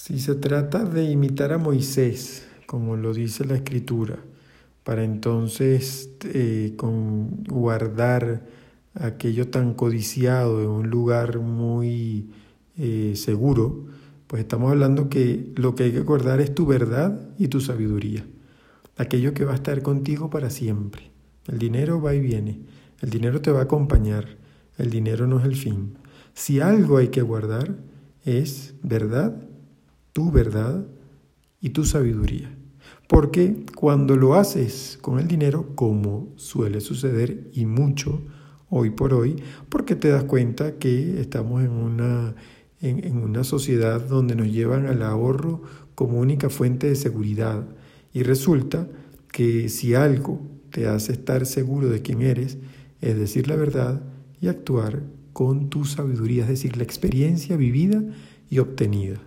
Si se trata de imitar a Moisés, como lo dice la escritura, para entonces eh, con guardar aquello tan codiciado en un lugar muy eh, seguro, pues estamos hablando que lo que hay que guardar es tu verdad y tu sabiduría, aquello que va a estar contigo para siempre. El dinero va y viene, el dinero te va a acompañar, el dinero no es el fin. Si algo hay que guardar es verdad, tu verdad y tu sabiduría. Porque cuando lo haces con el dinero, como suele suceder y mucho hoy por hoy, porque te das cuenta que estamos en una en, una sociedad donde nos llevan al ahorro como única fuente de seguridad. Y resulta que si algo te hace estar seguro de quién eres, es decir la verdad y actuar con tu sabiduría, es decir, la experiencia vivida y obtenida.